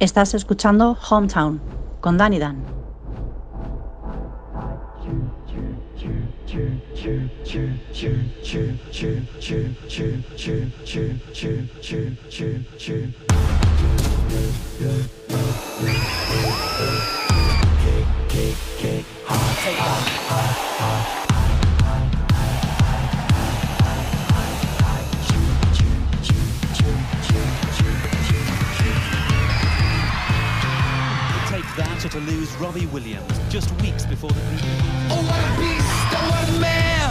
Estás escuchando Hometown con Danny Dan. Take to lose Robbie Williams just weeks before the Oh, what a beast! Oh, what a man!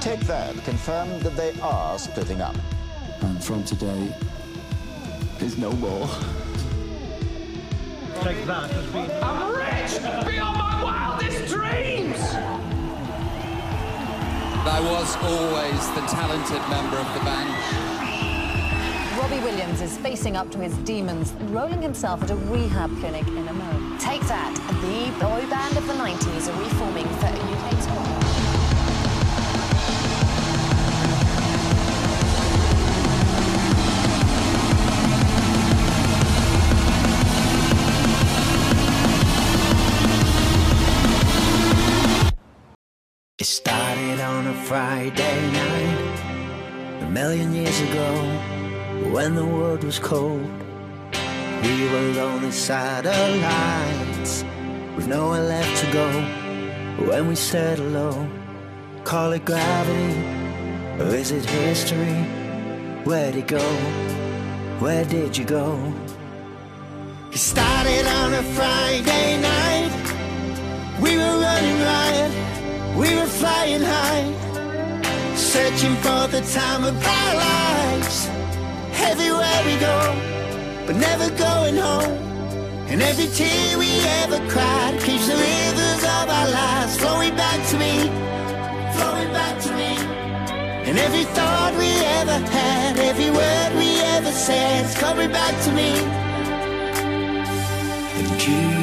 Take that confirmed that they are splitting up. And from today, there's no more. Take that, I'm rich beyond my wildest dreams! I was always the talented member of the band. Robbie Williams is facing up to his demons, enrolling himself at a rehab clinic in America. Take that. The boy band of the 90s are reforming for a UK tour. It started on a Friday night, a million years ago, when the world was cold. We were lonely satellites, with nowhere left to go. When we said hello, call it gravity, or is it history? Where'd it go? Where did you go? It started on a Friday night. We were running riot, we were flying high, searching for the time of our lives. Everywhere we go, but never going home. And every tear we ever cried keeps the rivers of our lives flowing back to me, flowing back to me. And every thought we ever had, every word we ever said is coming back to me. And you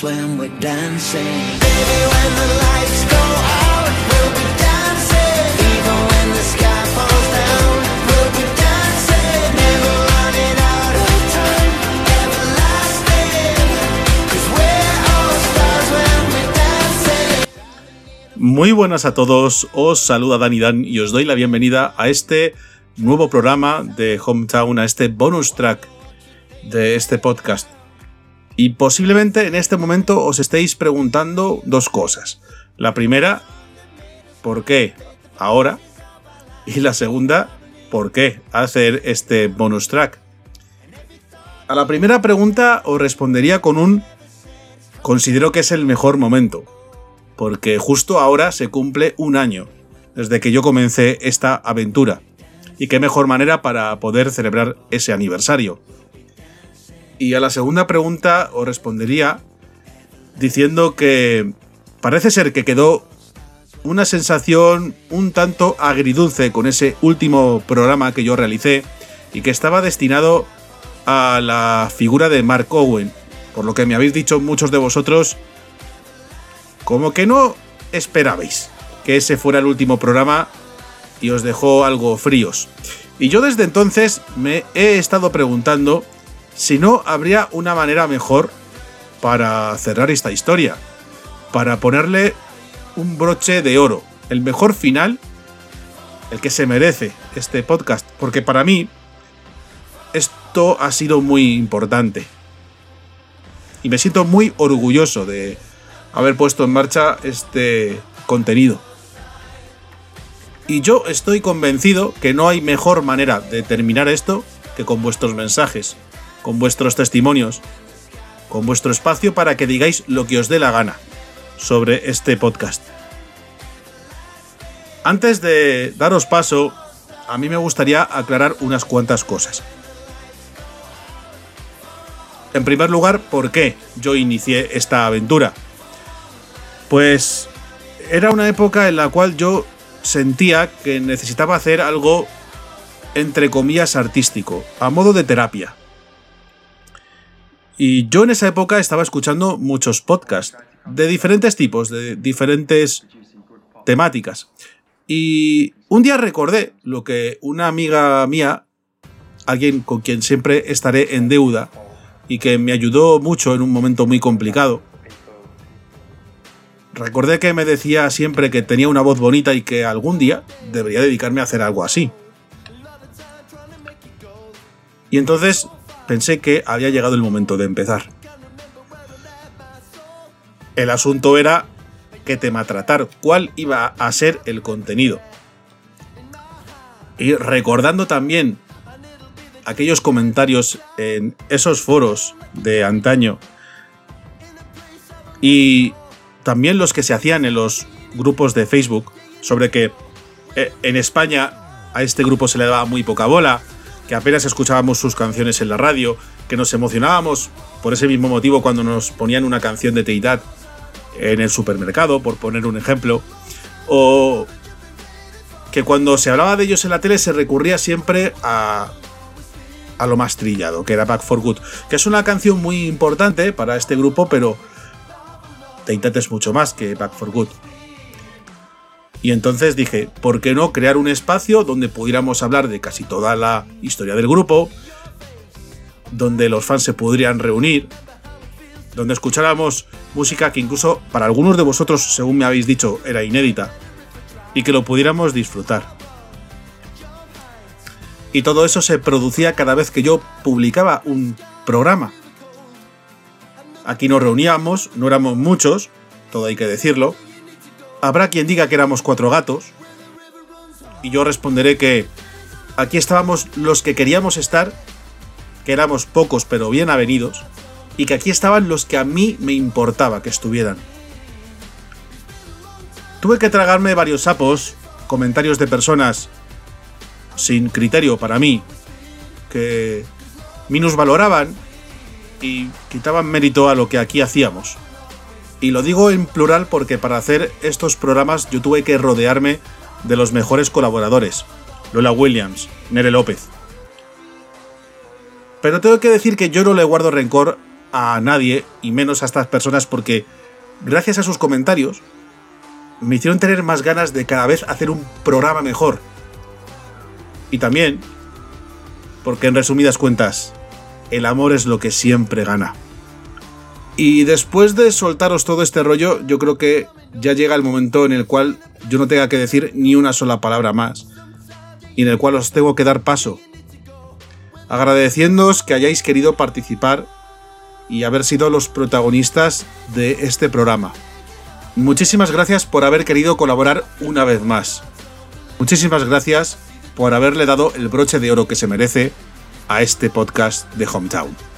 stars when we're dancing. Baby, when the lights go out, we'll be dancing. Even when the sky falls down, we'll be dancing. Never running out of time, everlasting. Cause we're all stars when we're dancing. Muy buenas a todos, os saluda Dani Dan y os doy la bienvenida a este nuevo programa de Hometown, a este bonus track de este podcast. Y posiblemente en este momento os estéis preguntando dos cosas. La primera, ¿por qué ahora? Y la segunda, ¿por qué hacer este bonus track? A la primera pregunta os respondería con un considero que es el mejor momento porque justo ahora se cumple un año desde que yo comencé esta aventura. Y qué mejor manera para poder celebrar ese aniversario. Y a la segunda pregunta os respondería diciendo que parece ser que quedó una sensación un tanto agridulce con ese último programa que yo realicé y que estaba destinado a la figura de Mark Owen. Por lo que me habéis dicho muchos de vosotros como que no esperabais que ese fuera el último programa y os dejó algo fríos. Y yo desde entonces me he estado preguntando si no habría una manera mejor para cerrar esta historia, para ponerle un broche de oro, el mejor final, el que se merece este podcast, porque para mí esto ha sido muy importante. Y me siento muy orgulloso de, haber puesto en marcha este contenido. Y yo estoy convencido que no hay mejor manera de terminar esto que con vuestros mensajes, con vuestros testimonios, con vuestro espacio para que digáis lo que os dé la gana sobre este podcast. Antes de daros paso, a mí me gustaría aclarar unas cuantas cosas. En primer lugar, ¿por qué yo inicié esta aventura? Pues era una época en la cual yo sentía que necesitaba hacer algo entre comillas artístico, a modo de terapia. Y yo en esa época estaba escuchando muchos podcasts de diferentes tipos, de diferentes temáticas. Y un día recordé lo que una amiga mía, alguien con quien siempre estaré en deuda y que me ayudó mucho en un momento muy complicado, recordé que me decía siempre que tenía una voz bonita y que algún día debería dedicarme a hacer algo así. Y entonces pensé que había llegado el momento de empezar. El asunto era qué tema tratar, cuál iba a ser el contenido. Y recordando también aquellos comentarios en esos foros de antaño y también los que se hacían en los grupos de Facebook sobre que eh, en España a este grupo se le daba muy poca bola, que apenas escuchábamos sus canciones en la radio, que nos emocionábamos por ese mismo motivo cuando nos ponían una canción de Teidad en el supermercado, por poner un ejemplo, o que cuando se hablaba de ellos en la tele se recurría siempre a, a lo más trillado, que era Back for Good, que es una canción muy importante para este grupo, pero Teidad es mucho más que Back for Good. Y entonces dije, ¿por qué no crear un espacio donde pudiéramos hablar de casi toda la historia del grupo, donde los fans se podrían reunir, donde escucháramos música que incluso para algunos de vosotros, según me habéis dicho, era inédita, y que lo pudiéramos disfrutar. Y todo eso se producía cada vez que yo publicaba un programa. Aquí nos reuníamos, no éramos muchos, todo hay que decirlo. Habrá quien diga que éramos cuatro gatos. Y yo responderé que aquí estábamos los que queríamos estar, que éramos pocos pero bien avenidos, y que aquí estaban los que a mí me importaba que estuvieran. Tuve que tragarme varios sapos, comentarios de personas sin criterio para mí, que minusvaloraban y quitaban mérito a lo que aquí hacíamos. Y lo digo en plural porque para hacer estos programas yo tuve que rodearme de los mejores colaboradores. Lola Williams, Nere López. Pero tengo que decir que yo no le guardo rencor a nadie, y menos a estas personas, porque gracias a sus comentarios me hicieron tener más ganas de cada vez hacer un programa mejor. Y también, porque en resumidas cuentas, el amor es lo que siempre gana. Y después de soltaros todo este rollo, yo creo que ya llega el momento en el cual yo no tenga que decir ni una sola palabra más, y en el cual os tengo que dar paso. Agradeciéndoos que hayáis querido participar y haber sido los protagonistas de este programa. Muchísimas gracias por haber querido colaborar una vez más. Muchísimas gracias por haberle dado el broche de oro que se merece a este podcast de Hometown.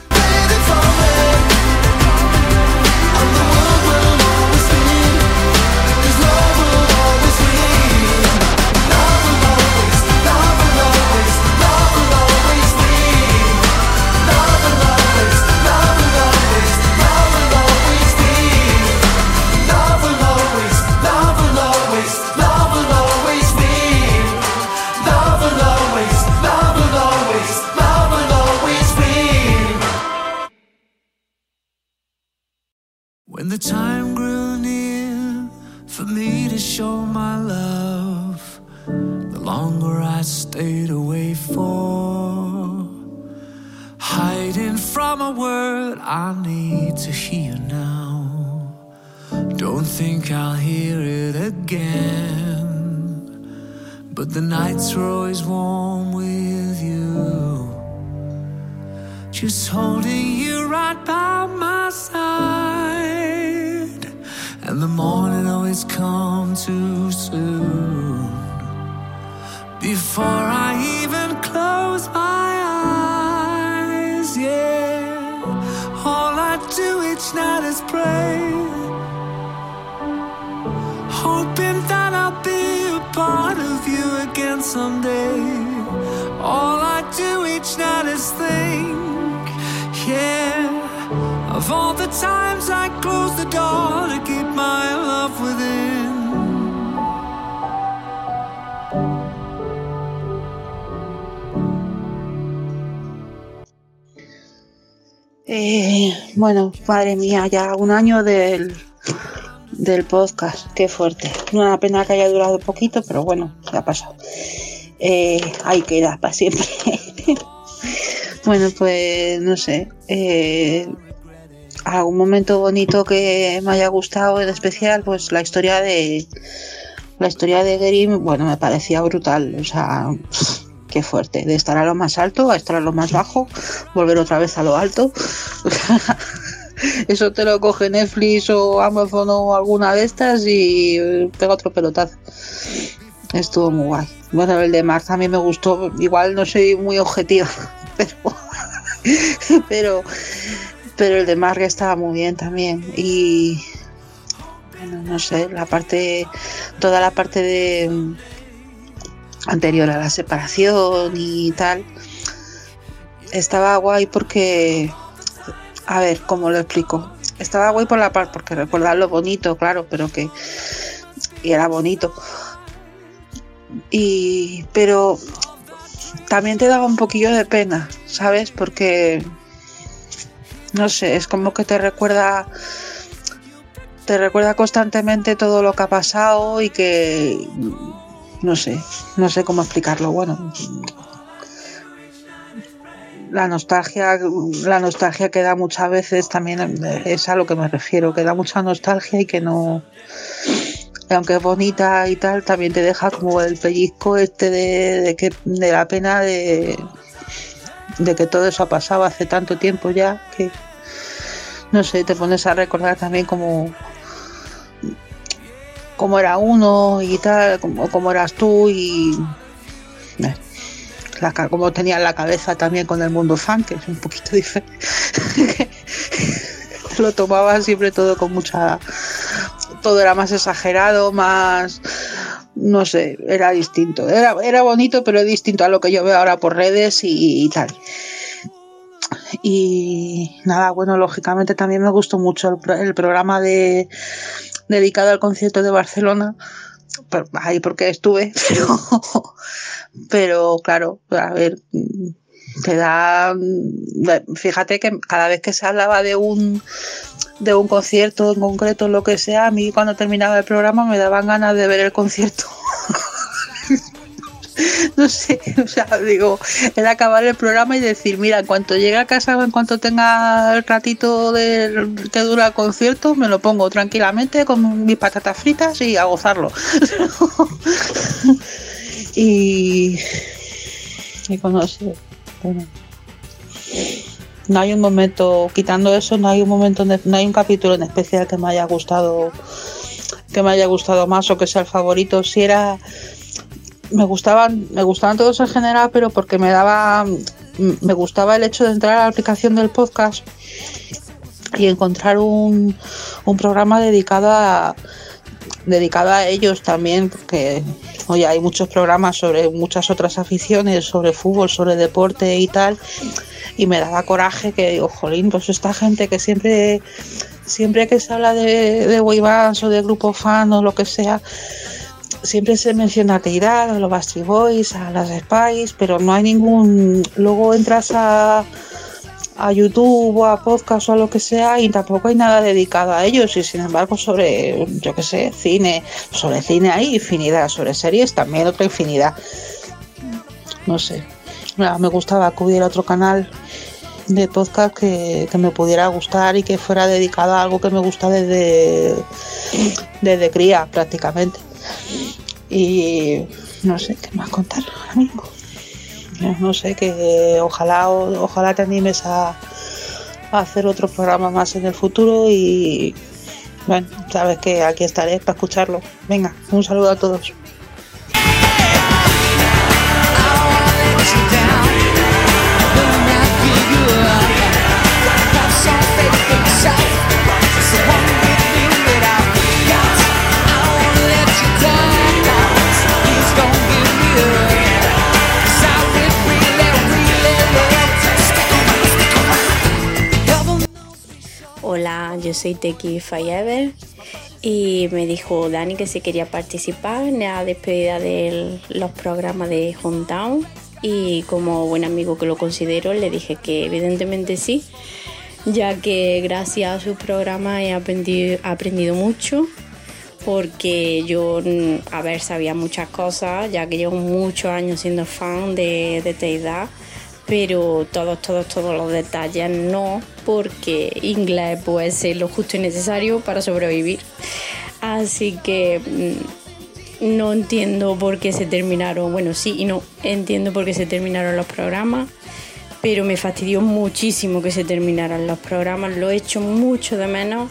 The time grew near for me to show my love, the longer I stayed away for. Hiding from a word I need to hear now. Don't think I'll hear it again. But the nights were always warm with you. Just holding you right by my side. The morning always come too soon. Before I even close my eyes, yeah. All I do each night is pray. Hoping that I'll be a part of you again someday. All I do each night is think, all the times I close the door to keep my love within. Eh, bueno, madre mía, ya un año del, del podcast, qué fuerte. Una pena que haya durado poquito, pero bueno, ya ha pasado. Eh, ahí queda para siempre. bueno, pues no sé. Eh, algún momento bonito que me haya gustado en especial, pues la historia de la historia de Grimm, bueno, me parecía brutal, o sea, qué fuerte, de estar a lo más alto a estar a lo más bajo, volver otra vez a lo alto. Eso te lo coge Netflix o Amazon o alguna de estas y pega otro pelotazo. Estuvo muy guay. Bueno, el de Mark también me gustó. Igual no soy muy objetiva, pero, pero, pero el de Mark estaba muy bien también. Y bueno, no sé, la parte, toda la parte de anterior a la separación y tal, estaba guay porque, a ver, ¿cómo lo explico? Estaba guay por la parte, porque recordar lo bonito, claro, pero que y era bonito. Y, pero también te daba un poquillo de pena, ¿sabes? Porque, no sé, es como que te recuerda te recuerda constantemente todo lo que ha pasado y que no sé, no sé cómo explicarlo. Bueno, la nostalgia, la nostalgia que da muchas veces también es a lo que me refiero, que da mucha nostalgia y que no, aunque es bonita y tal, también te deja como el pellizco este de, que de la pena de, de que todo eso ha pasado hace tanto tiempo ya que no sé, te pones a recordar también como cómo era uno y tal, como cómo eras tú y eh, la, como tenía la cabeza también con el mundo fan, que es un poquito diferente. Lo tomaba siempre todo con mucha... Todo era más exagerado, más... No sé, era distinto. Era, era bonito, pero distinto a lo que yo veo ahora por redes y, tal. Y nada, bueno, lógicamente también me gustó mucho el, programa de dedicado al concierto de Barcelona. Ahí porque estuve, pero claro, a ver, te da. Fíjate que cada vez que se hablaba de un de un concierto en concreto, lo que sea, a mí cuando terminaba el programa me daban ganas de ver el concierto. no sé, o sea, digo, era acabar el programa y decir, mira, en cuanto llegue a casa o en cuanto tenga el ratito de, que dura el concierto, me lo pongo tranquilamente con mis patatas fritas y a gozarlo. y, y conoce, bueno, no hay un momento, quitando eso, no hay un momento, no hay un capítulo en especial que me haya gustado que me haya gustado más o que sea el favorito. Si era me gustaban, me gustaban todos en general, pero porque me daba, me gustaba el hecho de entrar a la aplicación del podcast y encontrar un, un programa dedicado a dedicado a ellos también, porque hoy hay muchos programas sobre muchas otras aficiones, sobre fútbol, sobre deporte y tal, y me daba coraje que digo, pues esta gente que siempre, siempre que se habla de, de boy bands o de grupo fan o lo que sea, siempre se menciona a Teidal, a los Bastry Boys, a las Spice, pero no hay ningún. Luego entras a, a YouTube o a podcast o a lo que sea y tampoco hay nada dedicado a ellos. Y sin embargo, sobre, yo qué sé, cine, sobre cine hay infinidad, sobre series también otra infinidad. No sé. me gustaba que hubiera otro canal de podcast que, que, me pudiera gustar y que fuera dedicado a algo que me gusta desde, desde cría prácticamente. Y no sé qué más contar ahora mismo. No sé, que ojalá, ojalá te animes a, hacer otro programa más en el futuro y bueno, sabes que aquí estaré para escucharlo. Venga, un saludo a todos. Soy Teki Fayever y me dijo Dani que si quería participar en la despedida de los programas de Hometown. Y como buen amigo que lo considero le dije que evidentemente sí ya que gracias a su programa he aprendido, aprendido mucho, porque yo, mm, a ver, sabía muchas cosas, ya que llevo muchos años siendo fan de, de Teidad, pero todos, todos, todos los detalles no, porque inglés puede ser lo justo y necesario para sobrevivir. Así que mm, no entiendo por qué se terminaron, bueno, sí y no, entiendo por qué se terminaron los programas, pero me fastidió muchísimo que se terminaran los programas, lo he hecho mucho de menos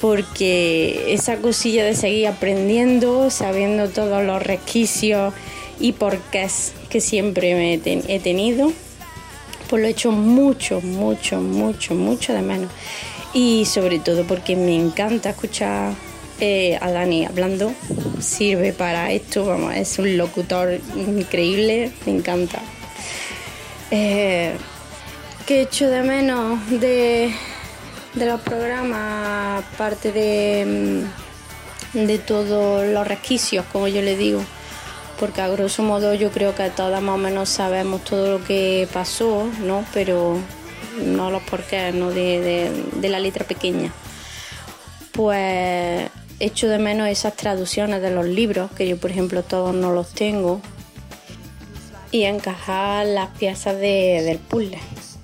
porque esa cosilla de seguir aprendiendo, sabiendo todos los resquicios y porqués que siempre me he, ten- he tenido, pues lo he hecho mucho, mucho, mucho, mucho de menos. Y sobre todo porque me encanta escuchar eh, a Dani hablando, sirve para esto, vamos, es un locutor increíble, me encanta. Eh, ¿Qué echo de menos de, de los programas, aparte de, mm, de todos los resquicios, como yo le digo? Porque a grosso modo yo creo que todas más o menos sabemos todo lo que pasó, ¿no? Pero no los porqués, ¿no? De, de- la letra pequeña. Pues echo de menos esas traducciones de los libros, que yo por ejemplo todos no los tengo y encajar las piezas de- del puzzle,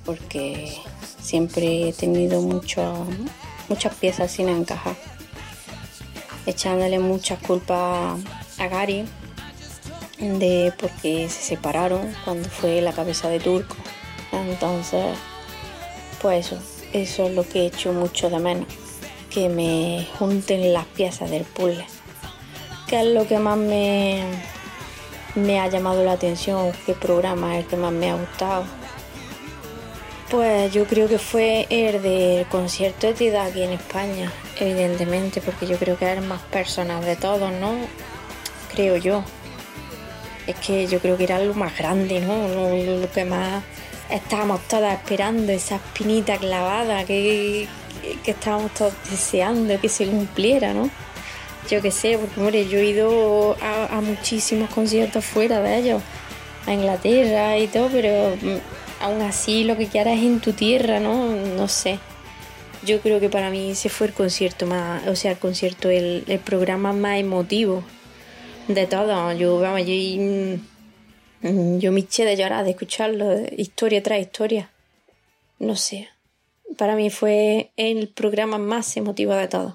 porque siempre he tenido mucho- muchas piezas sin encajar, echándole muchas culpas a Gary de porque se separaron cuando fue la cabeza de turco. Entonces, pues eso, eso es lo que he hecho mucho de menos, que me junten las piezas del puzzle, que es lo que más me, me ha llamado la atención, qué programa es el que más me ha gustado. Pues yo creo que fue el del concierto de Tida aquí en España, evidentemente, porque yo creo que era más personal de todos, ¿no? Creo yo. Es que yo creo que era lo más grande, ¿no? Lo, que más estábamos todas esperando, esa espinita clavada que, que estábamos todos deseando que se cumpliera, ¿no? Yo qué sé, porque hombre, yo he ido a, a muchísimos conciertos fuera de ellos, a Inglaterra y todo, pero mm, aún así lo que quieras es en tu tierra, ¿no? No sé. Yo creo que para mí ese fue el concierto más, o sea, el concierto, el, el programa más emotivo de todo. Yo, vamos, yo, mm, yo me eché de llorar de escucharlo, historia tras historia. No sé. Para mí fue el programa más emotivo de todos.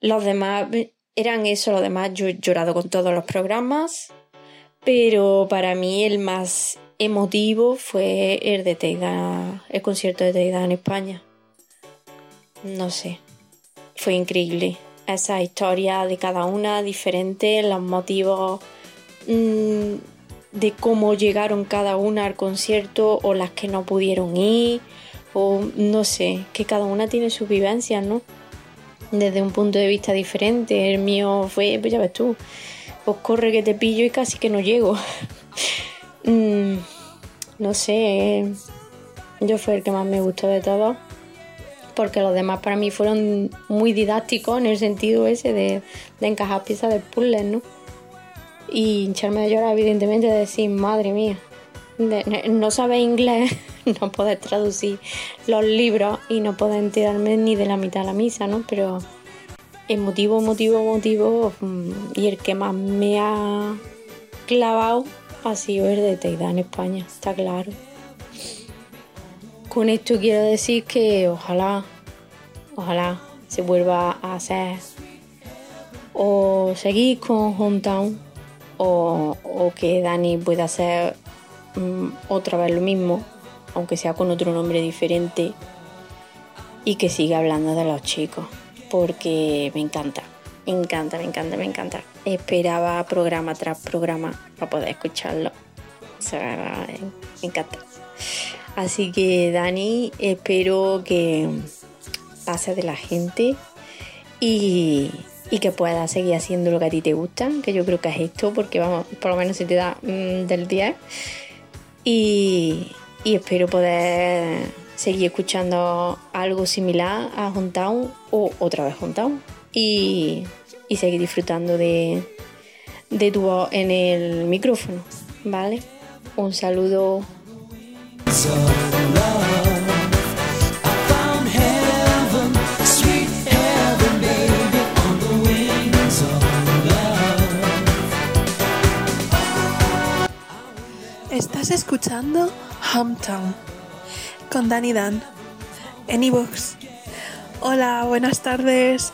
Los demás eran eso, los demás yo he llorado con todos los programas, pero para mí el más emotivo fue el de Teida, el concierto de Teida en España. No sé, fue increíble. Esa historia de cada una diferente, los motivos mm, de cómo llegaron cada una al concierto o las que no pudieron ir, o no sé, que cada una tiene sus vivencias, ¿no? desde un punto de vista diferente. El mío fue, pues ya ves tú, pues corre que te pillo y casi que no llego. Mm, no sé, yo fue el que más me gustó de todos, porque los demás para mí fueron muy didácticos en el sentido ese de, de encajar piezas del puzzle, ¿no? Y hincharme de llorar, evidentemente, de decir, madre mía, no sabes inglés, no puedes traducir los libros y no puedes enterarme ni de la mitad de la misa, ¿no? Pero el motivo, motivo, mm, y el que más me ha clavado ha sido el de Teidá en España, está claro. Con esto quiero decir que ojalá, ojalá se vuelva a hacer o seguir con Hometown o, que Dani pueda hacer mm, otra vez lo mismo, aunque sea con otro nombre diferente, y que siga hablando de los chicos, porque me encanta, me encanta, me encanta, me encanta. Esperaba programa tras programa para poder escucharlo. O sea, me encanta. Así que Dani, espero que pase de la gente y, que puedas seguir haciendo lo que a ti te gusta, que yo creo que es esto, porque vamos, por lo menos se te da mm, del 10. Y, espero poder seguir escuchando algo similar a Hometown o otra vez Hometown y, y seguir disfrutando de, de tu voz en el micrófono, ¿vale? Un saludo. Estás escuchando Hometown con Dani Dan en Evox. Hola, buenas tardes.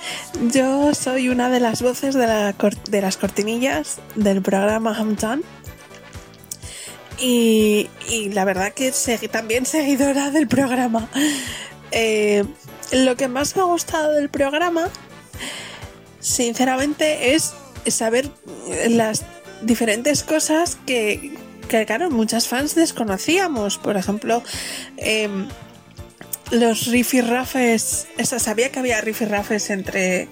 Yo soy una de las voces de, de las cortinillas del programa Hometown y, la verdad que segui- también seguidora del programa. Eh, lo que más me ha gustado del programa, sinceramente, es saber las diferentes cosas que, que claro, muchas fans desconocíamos. Por ejemplo, em, los rifirrafes, o sea, sabía que había rifirrafes entre,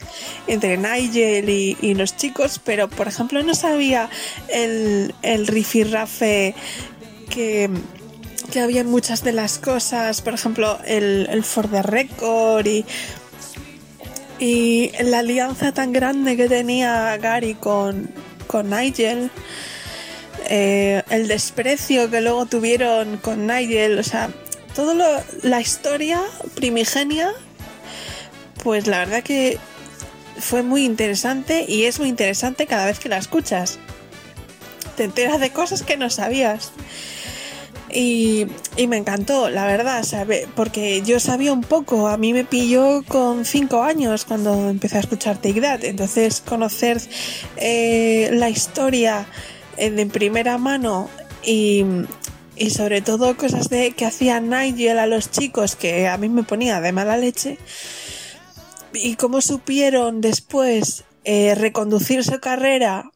entre Nigel y, los chicos, pero por ejemplo no sabía el, el rifirrafe que, que había en muchas de las cosas, por ejemplo el, el For the Record y, y la alianza tan grande que tenía Gary con, con Nigel. eh, el desprecio que luego tuvieron con Nigel, o sea, toda la historia primigenia, pues la verdad que fue muy interesante y es muy interesante cada vez que la escuchas. Te enteras de cosas que no sabías. Y, y me encantó, la verdad, sabe, porque yo sabía un poco, a mí me pilló con cinco años cuando empecé a escuchar Take That, entonces conocer eh, la historia eh, de primera mano y, y sobre todo cosas de que hacía Nigel a los chicos que a mí me ponía de mala leche y cómo supieron después eh, reconducir su carrera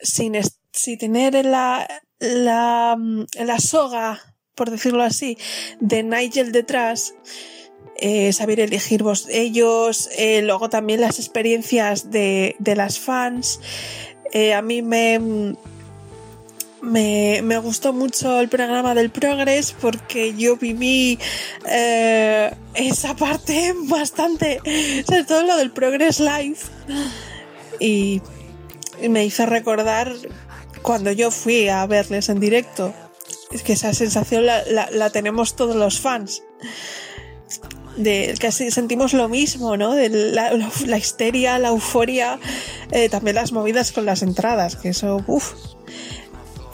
sin, sin tener la, la, mm, la soga, por decirlo así, de Nigel detrás. eh, saber elegir vos ellos, eh, luego también las experiencias de, de las fans. Eh, a mí me, mm, me, me gustó mucho el programa del Progress porque yo viví eh, esa parte bastante, sobre todo lo del Progress Live. Y, me hizo recordar cuando yo fui a verles en directo. Es que esa sensación la, la- tenemos todos los fans. De así sentimos lo mismo, ¿no? De la, la- la histeria, la euforia, eh, también las movidas con las entradas, que eso, uff.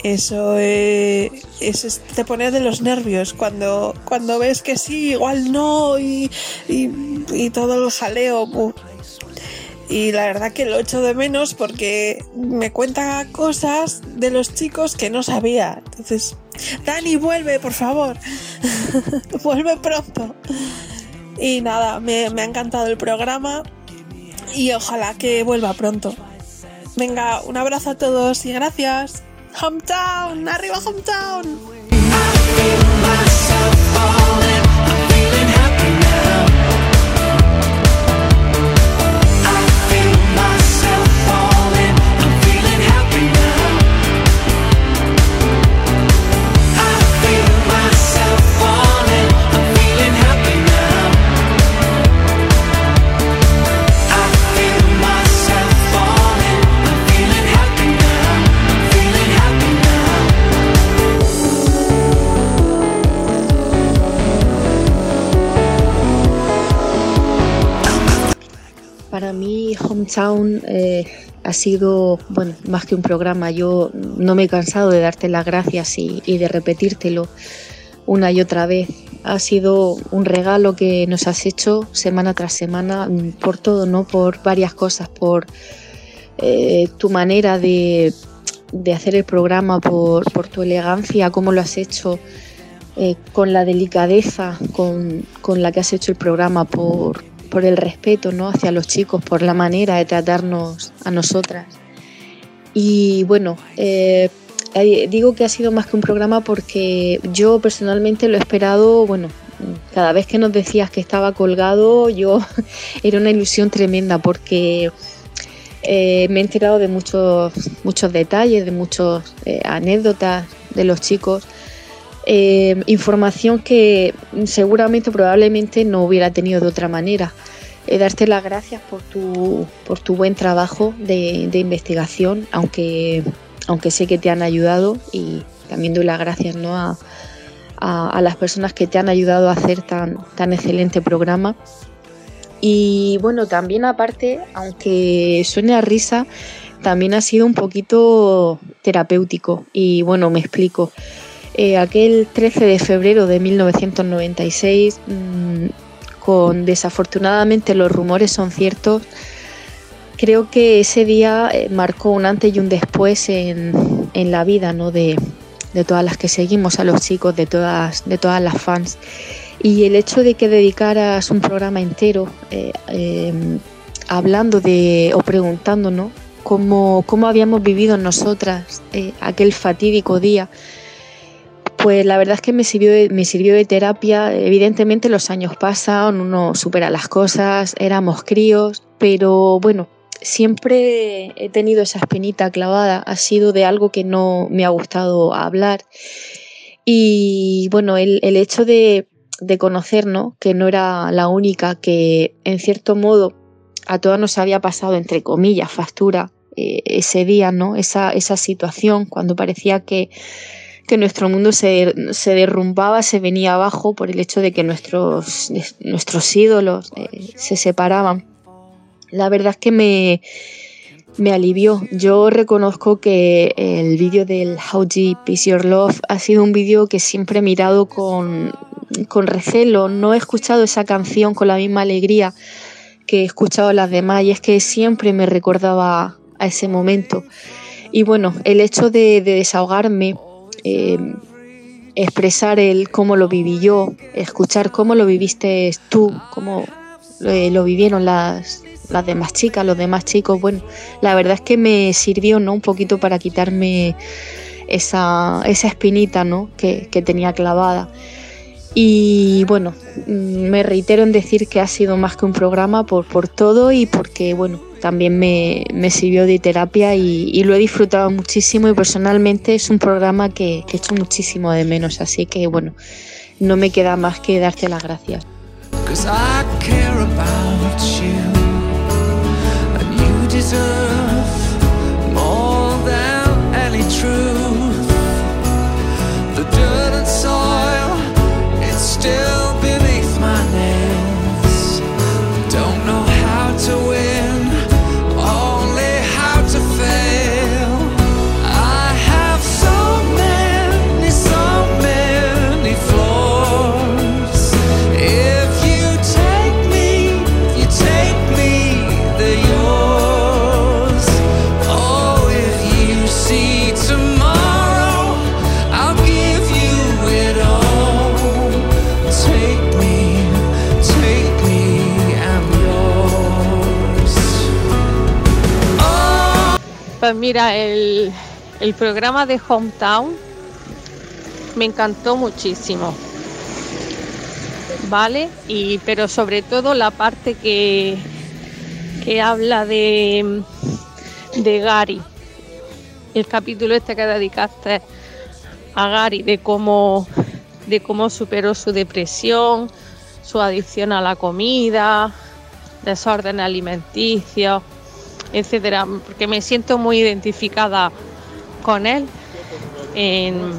Eso, eh, eso es- te pone de los nervios cuando, cuando ves que sí, igual no, y, y, todo el jaleo. uf. Y la verdad que lo echo de menos porque me cuenta cosas de los chicos que no sabía. Entonces, Dani, vuelve, por favor. vuelve pronto. Y nada, me, me ha encantado el programa y ojalá que vuelva pronto. Venga, un abrazo a todos y gracias. Hometown, arriba Hometown. Hometown eh, ha sido, bueno, más que un programa. Yo no me he cansado de darte las gracias y, y de repetírtelo una y otra vez. Ha sido un regalo que nos has hecho semana tras semana mm, por todo, ¿no? Por varias cosas, por eh, tu manera de, de hacer el programa, por, por tu elegancia, cómo lo has hecho, eh, con la delicadeza con, con la que has hecho el programa, por, por el respeto ¿no? hacia los chicos, por la manera de tratarnos a nosotras. Y bueno, eh, eh, digo que ha sido más que un programa porque yo personalmente lo he esperado, bueno, cada vez que nos decías que estaba colgado, yo era una ilusión tremenda porque eh, me he enterado de muchos, muchos detalles, de muchas anécdotas de los chicos. Eh, información que seguramente, probablemente no hubiera tenido de otra manera. Eh, darte las gracias por tu, por tu buen trabajo de, de investigación, aunque, aunque sé que te han ayudado y también doy las gracias ¿no? a, a, a las personas que te han ayudado a hacer tan, tan excelente programa. Y bueno, también aparte, aunque suene a risa, también ha sido un poquito terapéutico. Y bueno, me explico. Eh, aquel 13 de febrero de 1996, mm, con desafortunadamente los rumores son ciertos, creo que ese día eh, marcó un antes y un después en, en la vida ¿no? de, de, todas las que seguimos, a los chicos, de todas, de todas las fans. Y el hecho de que dedicaras un programa entero eh, eh, hablando de o preguntándonos cómo, cómo habíamos vivido nosotras aquel fatídico día, pues la verdad es que me sirvió, de, me sirvió de terapia. Evidentemente los años pasan, uno supera las cosas, éramos críos, pero bueno, siempre he tenido esa espinita clavada, ha sido de algo que no me ha gustado hablar. Y bueno, el, hecho de, de conocer ¿no? que no era la única, que en cierto modo a todas nos había pasado, entre comillas, factura eh, ese día, ¿no? Esa situación cuando parecía que, que nuestro mundo se, se, derrumbaba, se venía abajo por el hecho de que nuestros, nuestros ídolos eh, se separaban. La verdad es que me, me alivió. Yo reconozco que el vídeo del How Deep Is Your Love ha sido un vídeo que siempre he mirado con, con recelo. No he escuchado esa canción con la misma alegría que he escuchado las demás y es que siempre me recordaba a ese momento. Y bueno, el hecho de, de desahogarme, eh, expresar el cómo lo viví yo, escuchar cómo lo viviste tú, cómo eh, lo vivieron las, las demás chicas, los demás chicos, bueno, la verdad es que me sirvió ¿no? un poquito para quitarme esa, esa espinita ¿no? que, que tenía clavada. Y bueno, me reitero en decir que ha sido más que un programa por, por todo y porque bueno, también me, me sirvió de terapia y, y, lo he disfrutado muchísimo y personalmente es un programa que, que he hecho muchísimo de menos, así que bueno, no me queda más que darte las gracias. Pues mira, el, el, programa de Hometown me encantó muchísimo. ¿Vale? Y, pero sobre todo la parte que, que habla de, de Gary. El capítulo este que dedicaste a Gary, de cómo de cómo superó su depresión, su adicción a la comida, desorden alimenticio, etcétera, porque me siento muy identificada con él en,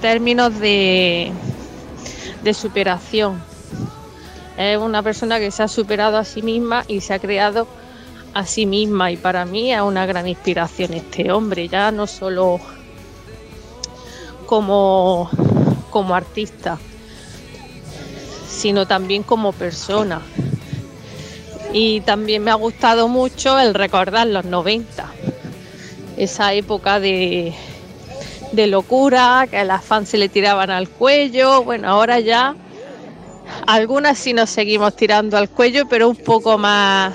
términos de, de superación. Es una persona que se ha superado a sí misma y se ha creado a sí misma y para mí es una gran inspiración este hombre, ya no solo como como artista, sino también como persona. Y también me ha gustado mucho el recordar los 90, esa época de, de locura, que a las fans se le tiraban al cuello. Bueno, ahora ya algunas sí nos seguimos tirando al cuello, pero un poco más,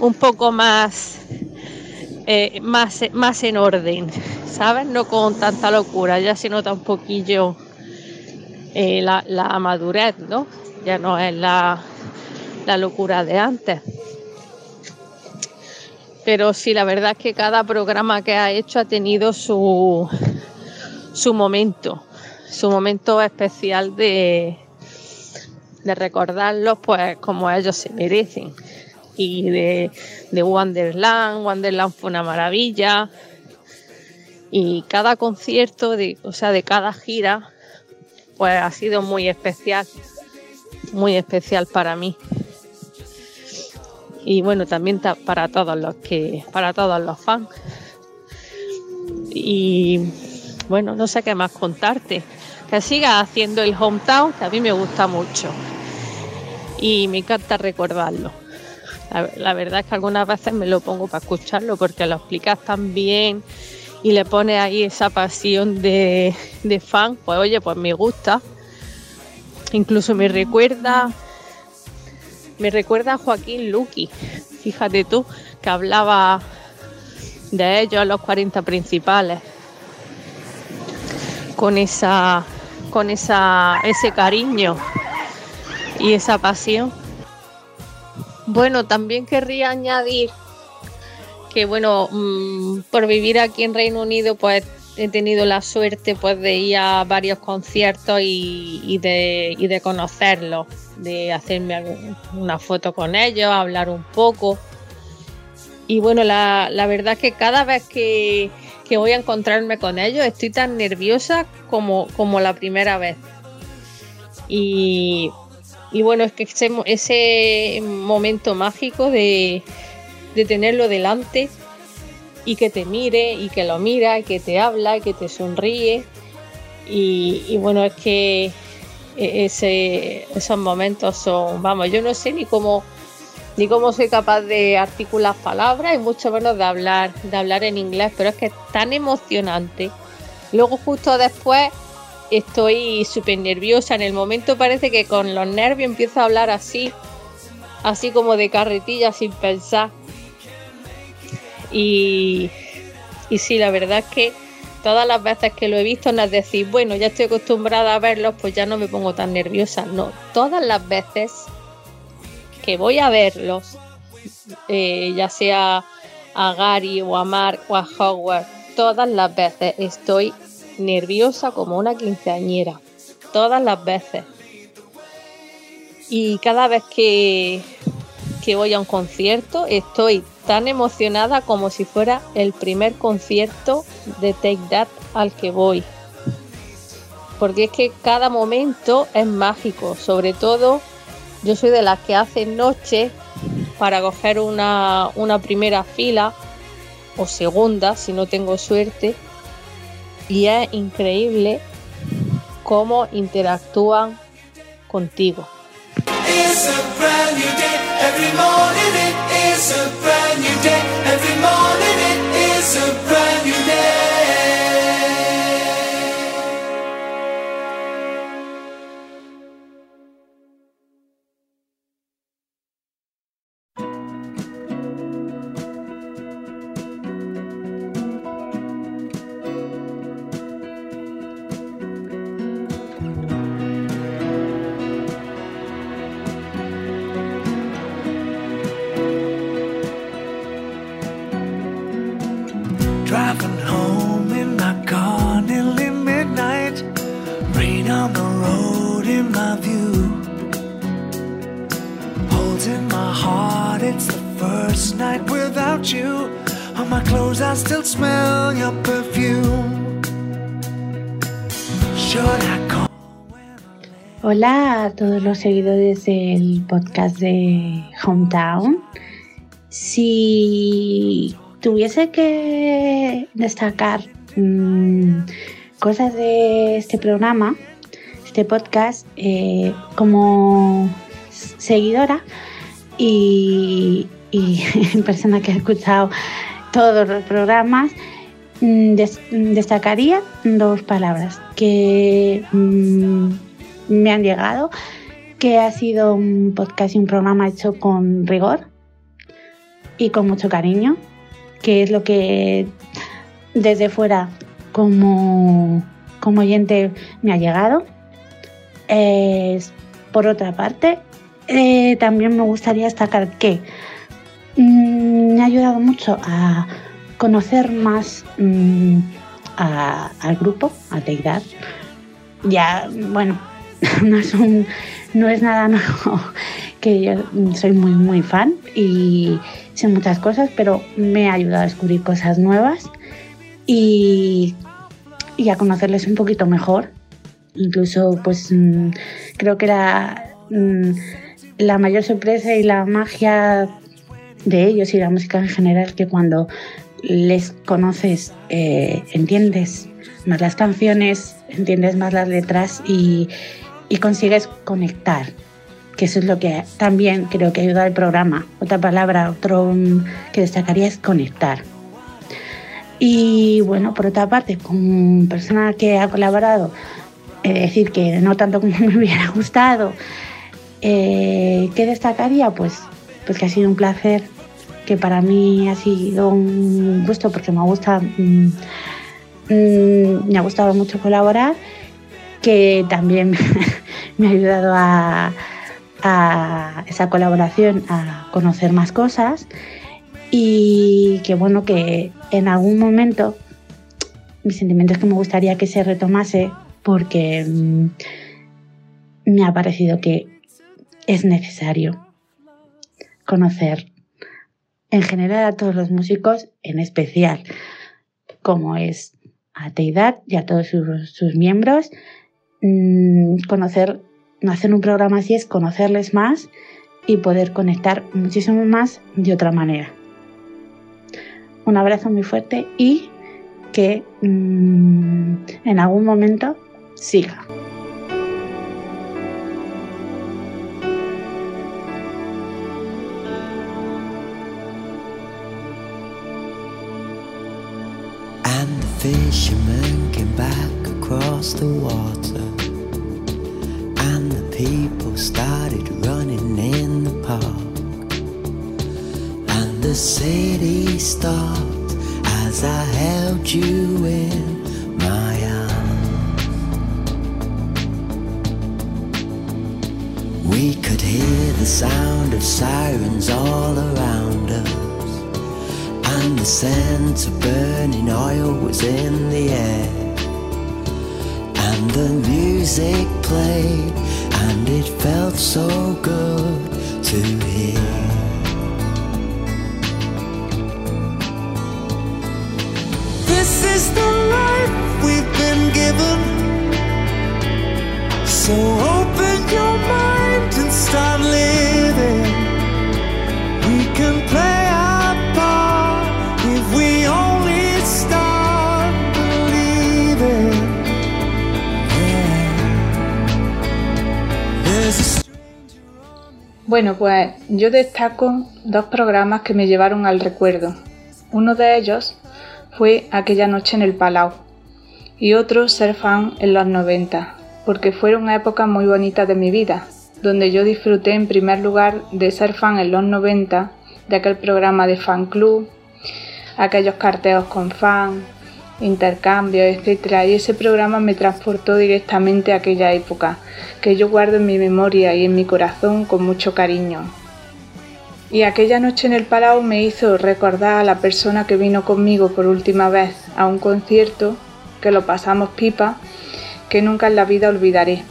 un poco más, eh, más, más en orden. ¿sabes? No con tanta locura, ya se nota un poquillo eh, la, la, madurez, ¿no? Ya no es la, la, locura de antes. Pero sí, la verdad es que cada programa que ha hecho ha tenido su, su momento, su momento especial de, de recordarlos pues como ellos se merecen. Y de, de Wonderland, Wonderland fue una maravilla, y cada concierto, o sea, de cada gira, pues ha sido muy especial, muy especial para mí. Y bueno, también para todos los que, para todos los fans. Y bueno, no sé qué más contarte. Que sigas haciendo el hometown, que a mí me gusta mucho. Y me encanta recordarlo. La, la verdad es que algunas veces me lo pongo para escucharlo porque lo explicas tan bien y le pones ahí esa pasión de, de fan. Pues oye, pues me gusta. Incluso me recuerda me recuerda a Joaquín Luqui, fíjate tú, que hablaba de ellos los 40 principales, con esa, con esa, ese cariño y esa pasión. Bueno, también querría añadir que bueno, mmm, por vivir aquí en Reino Unido, pues he tenido la suerte pues de ir a varios conciertos y, de, y de conocerlos, de hacerme una foto con ellos, hablar un poco. Y bueno, la, la verdad es que cada vez que, que, voy a encontrarme con ellos estoy tan nerviosa como, como la primera vez. Y, y bueno, es que ese, ese momento mágico de, de tenerlo delante y que te mire y que lo mira y que te habla y que te sonríe. Y, bueno, es que ese, esos momentos son, vamos, yo no sé ni cómo ni cómo soy capaz de articular palabras y mucho menos de hablar, de hablar en inglés, pero es que es tan emocionante. Luego justo después estoy súper nerviosa. En el momento parece que con los nervios empiezo a hablar así, así como de carretilla sin pensar. Y, sí, la verdad es que todas las veces que lo he visto no es decir, bueno, ya estoy acostumbrada a verlos, pues ya no me pongo tan nerviosa. No, todas las veces que voy a verlos, eh, ya sea a Gary o a Mark o a Howard, todas las veces estoy nerviosa como una quinceañera. Todas las veces. Y cada vez que, que voy a un concierto estoy tan emocionada como si fuera el primer concierto de Take That al que voy. Porque es que cada momento es mágico, sobre todo yo soy de las que hacen noche para coger una, una primera fila o segunda si no tengo suerte y es increíble cómo interactúan contigo. Every morning it is a brand new day. Every morning it is a brand new day. Hola a todos los seguidores del podcast de Hometown. Si tuviese que destacar mmm, cosas de este programa, este podcast, eh, como seguidora y, persona que ha escuchado todos los programas, des, destacaría dos palabras que mmm, me han llegado, que ha sido un podcast y un programa hecho con rigor y con mucho cariño, que es lo que desde fuera como, como oyente me ha llegado. Por otra parte, eh, también me gustaría destacar que mmm, me ha ayudado mucho a conocer más a, al grupo, a That. Ya, bueno, no es, no es nada nuevo, que yo soy muy, muy fan y sé muchas cosas, pero me ha ayudado a descubrir cosas nuevas y, y a conocerles un poquito mejor. Incluso, pues mmm, creo que la, mmm, la mayor sorpresa y la magia de ellos y la música en general que cuando les conoces, eh, entiendes más las canciones, entiendes más las letras y, y consigues conectar que eso es lo que también creo que ayuda al programa. Otra palabra, otro mm, que destacaría es conectar. Y bueno, por otra parte, con persona que ha colaborado, es decir, que no tanto como me hubiera gustado, eh, ¿qué destacaría? Pues, pues que ha sido un placer, que para mí ha sido un gusto porque me gusta, mm, mm, me ha gustado mucho colaborar, que también me ha ayudado a, esa colaboración a conocer más cosas y que bueno que en algún momento mi sentimiento es que me gustaría que se retomase porque mm, me ha parecido que es necesario conocer en general a todos los músicos, en especial como es a Teidad y a todos sus, miembros, mm, conocer hacer un programa así es conocerles más y poder conectar muchísimo más de otra manera. Un abrazo muy fuerte y que mmm, en algún momento siga. Back across the water. People started running in the park. And the city stopped as I held you in my arms. We could hear the sound of sirens all around us. And the scent of burning oil was in the air and the music played, and it felt so good to hear. This is the life we've been given. So open your mind and start living. We can play Bueno, pues yo destaco dos programas que me llevaron al recuerdo. Uno de ellos fue Aquella noche en el Palau y otro Ser fan en los 90, porque fueron épocas muy bonitas de mi vida, donde yo disfruté en primer lugar de ser fan en los 90, de aquel programa de fan club, aquellos carteos con fan, intercambios, etc. Y ese programa me transportó directamente a aquella época, que yo guardo en mi memoria y en mi corazón con mucho cariño. Y aquella noche en el Palau me hizo recordar a la persona que vino conmigo por última vez a un concierto, que lo pasamos pipa, que nunca en la vida olvidaré.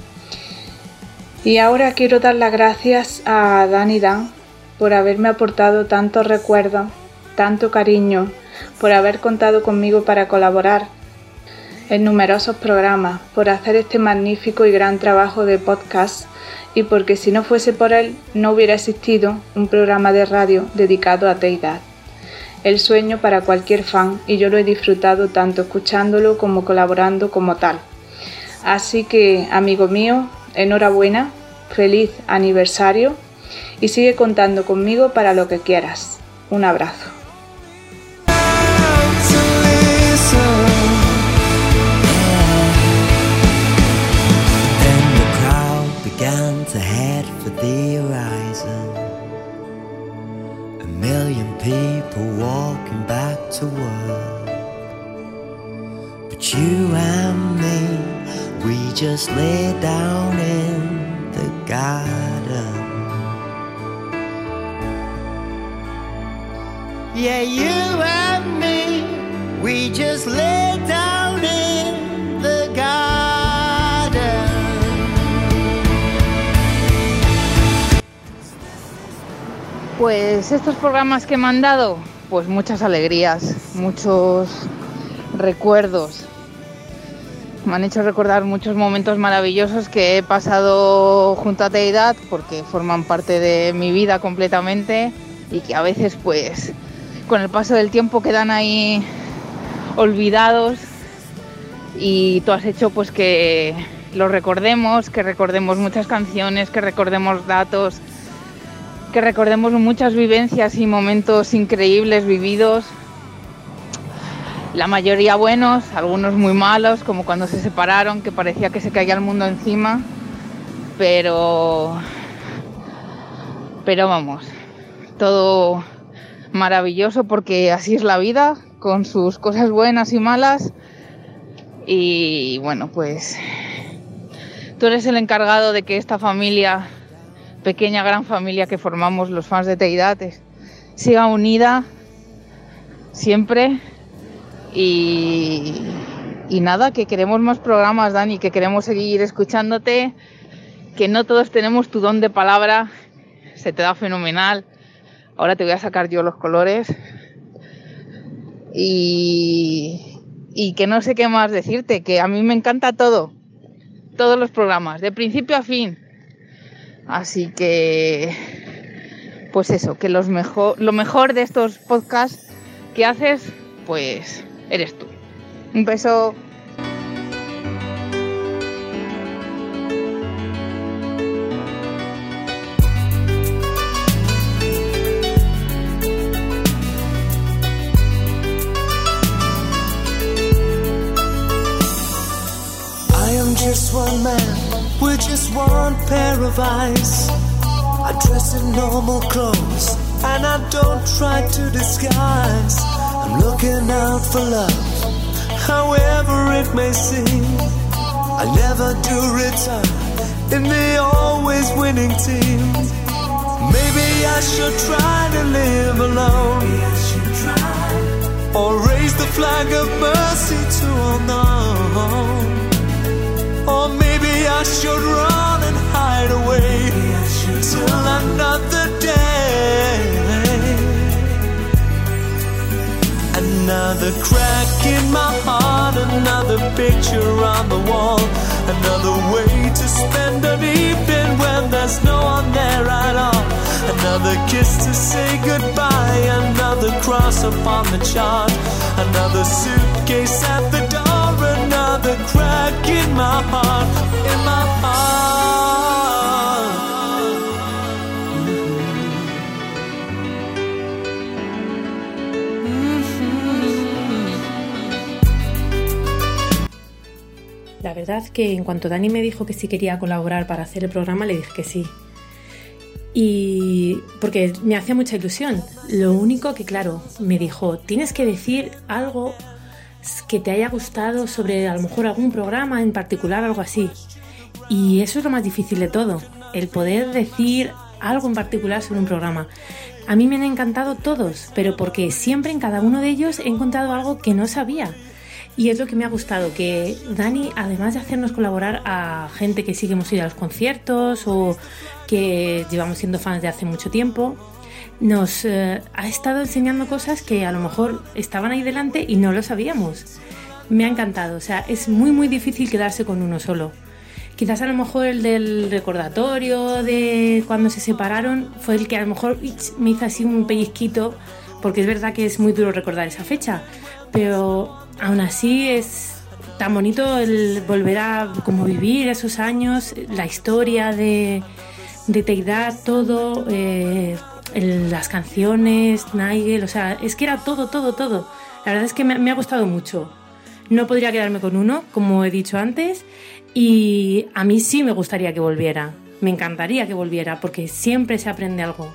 Y ahora quiero dar las gracias a Dan Dan por haberme aportado tantos recuerdos, tanto cariño, por haber contado conmigo para colaborar en numerosos programas, por hacer este magnífico y gran trabajo de podcast y porque si no fuese por él no hubiera existido un programa de radio dedicado a Teidad. El sueño para cualquier fan y yo lo he disfrutado tanto escuchándolo como colaborando como tal. Así que, amigo mío, enhorabuena, feliz aniversario y sigue contando conmigo para lo que quieras. Un abrazo. The horizon. A million people walking back to work. But you and me, we just lay down in the garden. Yeah, you and me, we just lay down Pues estos programas que me han dado, pues muchas alegrías, muchos recuerdos. Me han hecho recordar muchos momentos maravillosos que he pasado junto a Teidad porque forman parte de mi vida completamente y que a veces pues con el paso del tiempo quedan ahí olvidados y tú has hecho pues que los recordemos, que recordemos muchas canciones, que recordemos datos, que recordemos muchas vivencias y momentos increíbles vividos. La mayoría buenos, algunos muy malos, como cuando se separaron, que parecía que se caía el mundo encima. Pero. Pero vamos, todo maravilloso porque así es la vida, con sus cosas buenas y malas. Y bueno, pues tú eres el encargado de que esta familia, pequeña gran familia que formamos los fans de Teidates, siga unida siempre. Y, y nada, que queremos más programas, Dani, que queremos seguir escuchándote, que no todos tenemos tu don de palabra, se te da fenomenal. Ahora te voy a sacar yo los colores. Y, y que no sé qué más decirte, que a mí me encanta todo, todos los programas, de principio a fin. Así que, pues eso, que los mejor, lo mejor de estos podcasts que haces, pues eres tú. Un beso. Just one pair of eyes. I dress in normal clothes and I don't try to disguise. I'm looking out for love, however it may seem. I never do return in the always winning team. Maybe I should try to live alone. Or raise the flag of mercy to. Or maybe I should run and hide away till another day. Another crack in my heart, another picture on the wall, another way to spend an evening when there's no one there at all. Another kiss to say goodbye, another cross upon the chart, another suitcase at the crack in my heart, in my heart. La verdad que en cuanto Dani me dijo que sí quería colaborar para hacer el programa, le dije que sí. Y porque me hacía mucha ilusión. Lo único que, claro, me dijo, tienes que decir algo que te haya gustado sobre a lo mejor algún programa en particular, algo así. Y eso es lo más difícil de todo, el poder decir algo en particular sobre un programa. A mí me han encantado todos, pero porque siempre en cada uno de ellos he encontrado algo que no sabía. Y es lo que me ha gustado, que Dani, además de hacernos colaborar a gente que sí que hemos ido a los conciertos o que llevamos siendo fans de hace mucho tiempo, nos eh, ha estado enseñando cosas que a lo mejor estaban ahí delante y no lo sabíamos. Me ha encantado, o sea, es muy muy difícil quedarse con uno solo. Quizás a lo mejor el del recordatorio de cuando se separaron fue el que a lo mejor me hizo así un pellizquito, porque es verdad que es muy duro recordar esa fecha, pero aún así es tan bonito el volver a como vivir esos años, la historia de, de Teidad, todo, eh, las canciones, Nigel, o sea, es que era todo, todo, todo. La verdad es que me, ha gustado mucho. No podría quedarme con uno, como he dicho antes, y a mí sí me gustaría que volviera. Me encantaría que volviera, porque siempre se aprende algo.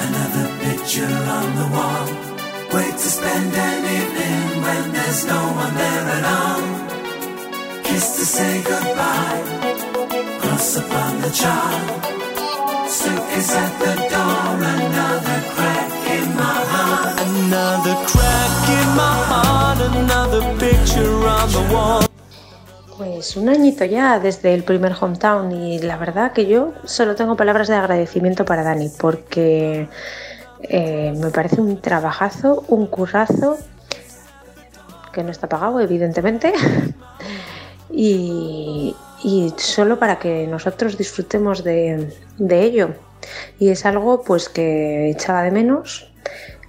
Another there's no one there at all. Kiss to say goodbye. Cross upon the chart. Suitcase at the door. Another crack in my heart. Another crack in my heart. Another picture on the wall. Pues un añito ya desde el primer hometown y la verdad que yo solo tengo palabras de agradecimiento para Dani porque eh, me parece un trabajazo, un currazo no está pagado, evidentemente. y, y solo para que nosotros disfrutemos de, de ello. Y es algo pues que echaba de menos,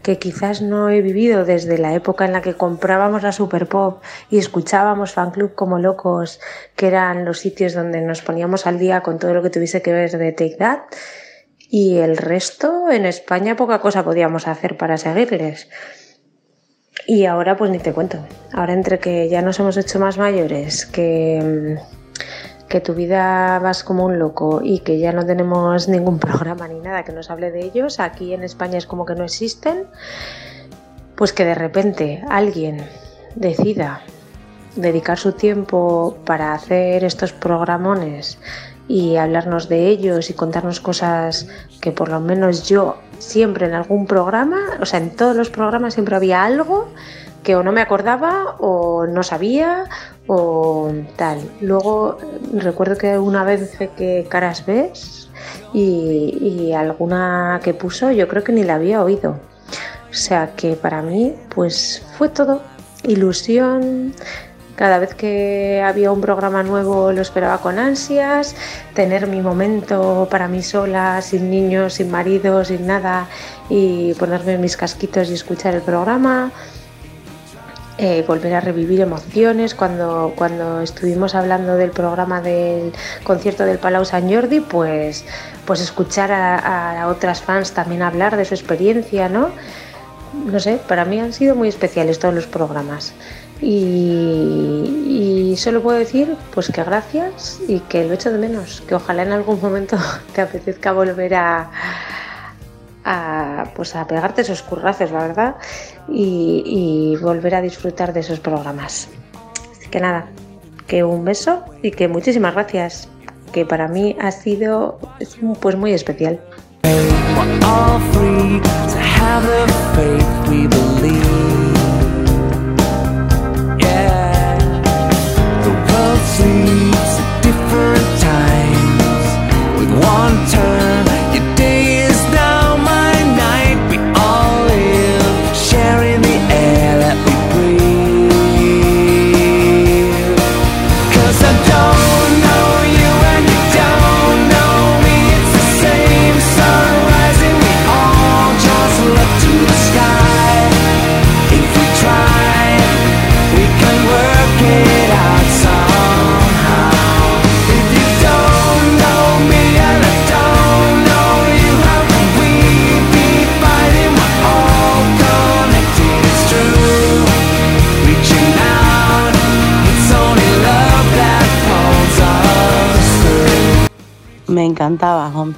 que quizás no he vivido desde la época en la que comprábamos la Super Pop y escuchábamos Fan Club como locos, que eran los sitios donde nos poníamos al día con todo lo que tuviese que ver de Take That. Y el resto, en España, poca cosa podíamos hacer para seguirles. Y ahora, pues ni te cuento. Ahora, entre que ya nos hemos hecho más mayores, que que tu vida vas como un loco y que ya no tenemos ningún programa ni nada que nos hable de ellos, aquí en España es como que no existen, pues que de repente alguien decida dedicar su tiempo para hacer estos programones y hablarnos de ellos y contarnos cosas que por lo menos yo siempre en algún programa, o sea, en todos los programas siempre había algo que o no me acordaba o no sabía o tal. Luego recuerdo que una vez que caras ves y, y alguna que puso yo creo que ni la había oído. O sea que para mí pues fue todo ilusión. Cada vez que había un programa nuevo lo esperaba con ansias, tener mi momento para mí sola, sin niños, sin marido, sin nada, y ponerme mis casquitos y escuchar el programa. Eh, volver a revivir emociones. Cuando, cuando estuvimos hablando del programa del concierto del Palau San Jordi, pues, pues escuchar a, a otras fans también hablar de su experiencia, ¿no? No sé, para mí han sido muy especiales todos los programas. Y, solo puedo decir pues que gracias y que lo echo de menos, que ojalá en algún momento te apetezca volver a, pues a pegarte esos currazos, la verdad, y, y volver a disfrutar de esos programas. Así que nada, que un beso y que muchísimas gracias, que para mí ha sido pues muy especial.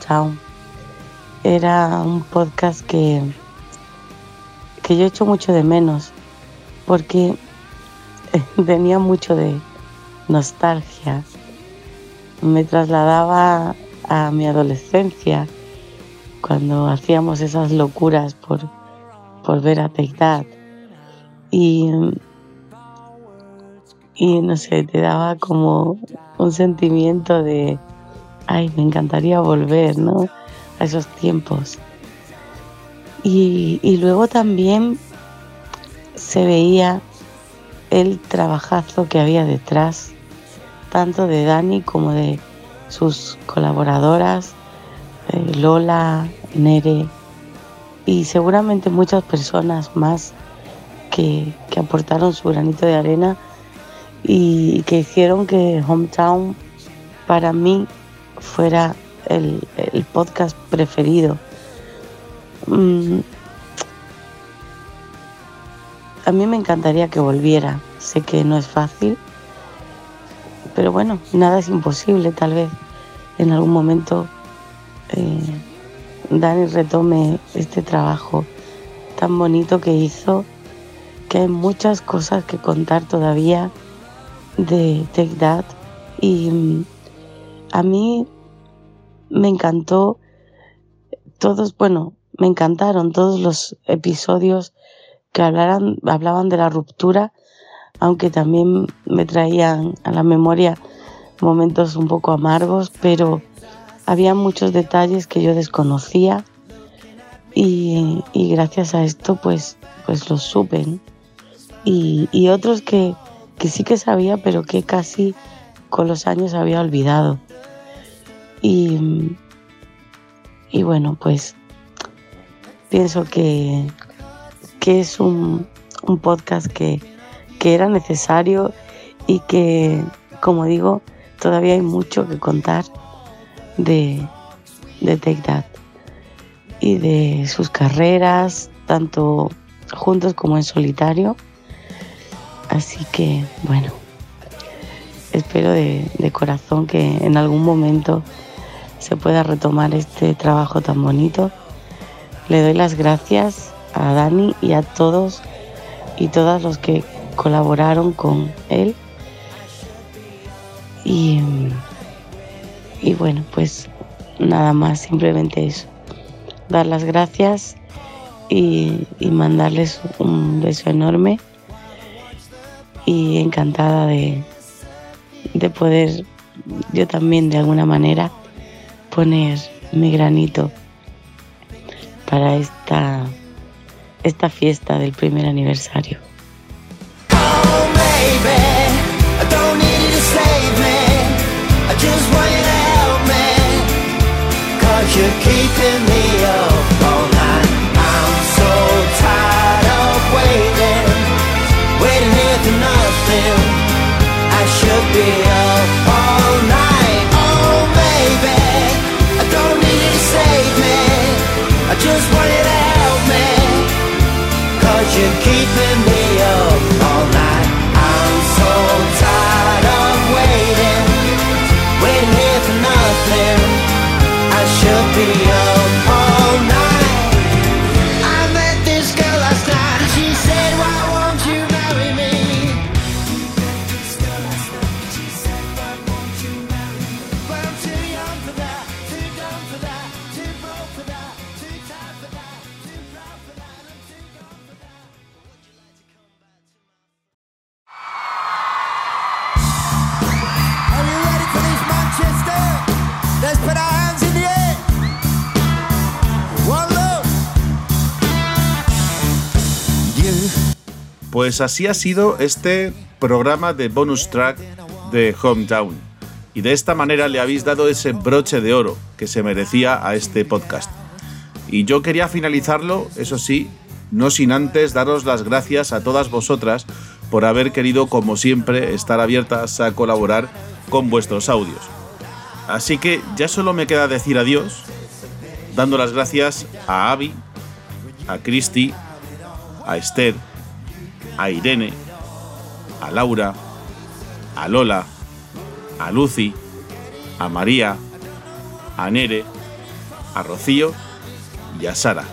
Hometown. Era un podcast que, que yo echo mucho de menos porque tenía mucho de nostalgia. Me trasladaba a mi adolescencia cuando hacíamos esas locuras por, por ver a Take That. Y, y no sé, te daba como un sentimiento de, ay, me encantaría volver, ¿no? A esos tiempos. Y, luego también se veía el trabajazo que había detrás, tanto de Dani como de sus colaboradoras, eh, Lola, Nere y seguramente muchas personas más que, que aportaron su granito de arena y que hicieron que Hometown para mí fuera el, podcast preferido. Mm, a mí me encantaría que volviera. Sé que no es fácil, pero bueno, nada es imposible. Tal vez en algún momento eh, Dani retome este trabajo tan bonito que hizo, que hay muchas cosas que contar todavía de Take That. Y mm, a mí me encantó todos, bueno, me encantaron todos los episodios que hablaran, hablaban de la ruptura, aunque también me traían a la memoria momentos un poco amargos, pero había muchos detalles que yo desconocía y, gracias a esto pues, pues los supe. y, y otros que sí que sabía, pero que casi con los años había olvidado. Y, y bueno, pues pienso que, que es un, un podcast que, que era necesario y que, como digo, todavía hay mucho que contar de, de Take That y de sus carreras, tanto juntos como en solitario. Así que, bueno, espero de, de corazón que en algún momento se pueda retomar este trabajo tan bonito. Le doy las gracias a Dani y a todos y todas los que colaboraron con él. Y, y bueno, pues nada más, simplemente eso. Dar las gracias y, mandarles un beso enorme. Y encantada de, de poder yo también de alguna manera poner mi granito para esta, esta fiesta del primer aniversario. Keeping Pues así ha sido este programa de bonus track de Hometown. Y de esta manera le habéis dado ese broche de oro que se merecía a este podcast. Y yo quería finalizarlo, eso sí, no sin antes daros las gracias a todas vosotras por haber querido, como siempre, estar abiertas a colaborar con vuestros audios. Así que ya solo me queda decir adiós, dando las gracias a Avi, a Cristi, a Esther, a Irene, a Laura, a Lola, a Lucy, a María, a Nere, a Rocío y a Sara.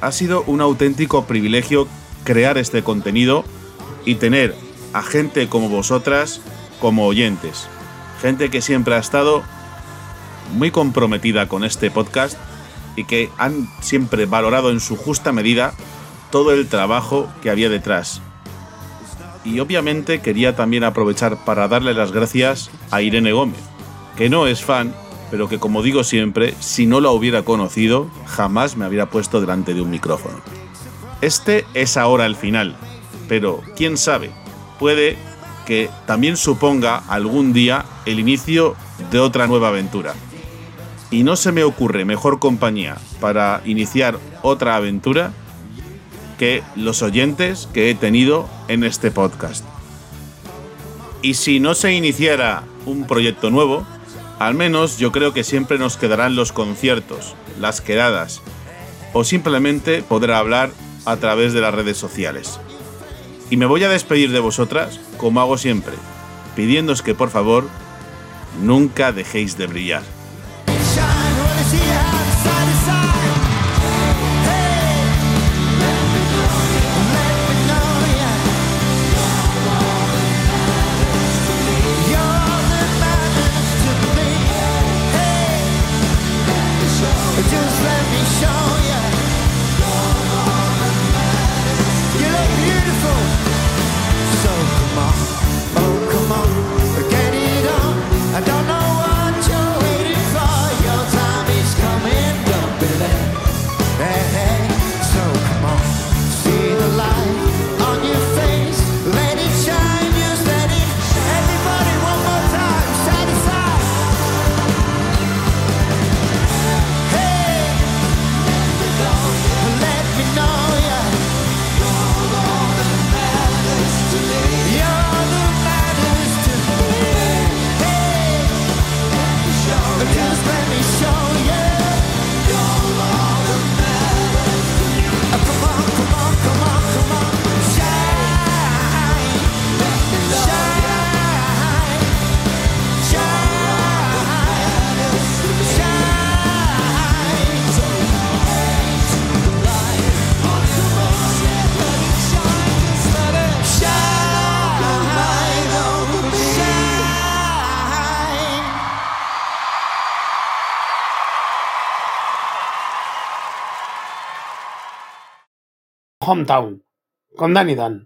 Ha sido un auténtico privilegio crear este contenido y tener a gente como vosotras como oyentes. Gente que siempre ha estado muy comprometida con este podcast y que han siempre valorado en su justa medida todo el trabajo que había detrás. Y obviamente quería también aprovechar para darle las gracias a Irene Gómez, que no es fan, pero que como digo siempre, si no la hubiera conocido, jamás me habría puesto delante de un micrófono. Este es ahora el final, pero quién sabe, puede que también suponga algún día el inicio de otra nueva aventura. Y no se me ocurre mejor compañía para iniciar otra aventura que los oyentes que he tenido en este podcast. Y si no se iniciara un proyecto nuevo, al menos yo creo que siempre nos quedarán los conciertos, las quedadas, o simplemente poder hablar a través de las redes sociales. Y me voy a despedir de vosotras, como hago siempre, pidiéndoos que por favor nunca dejéis de brillar. Hometown, con Danny Dan.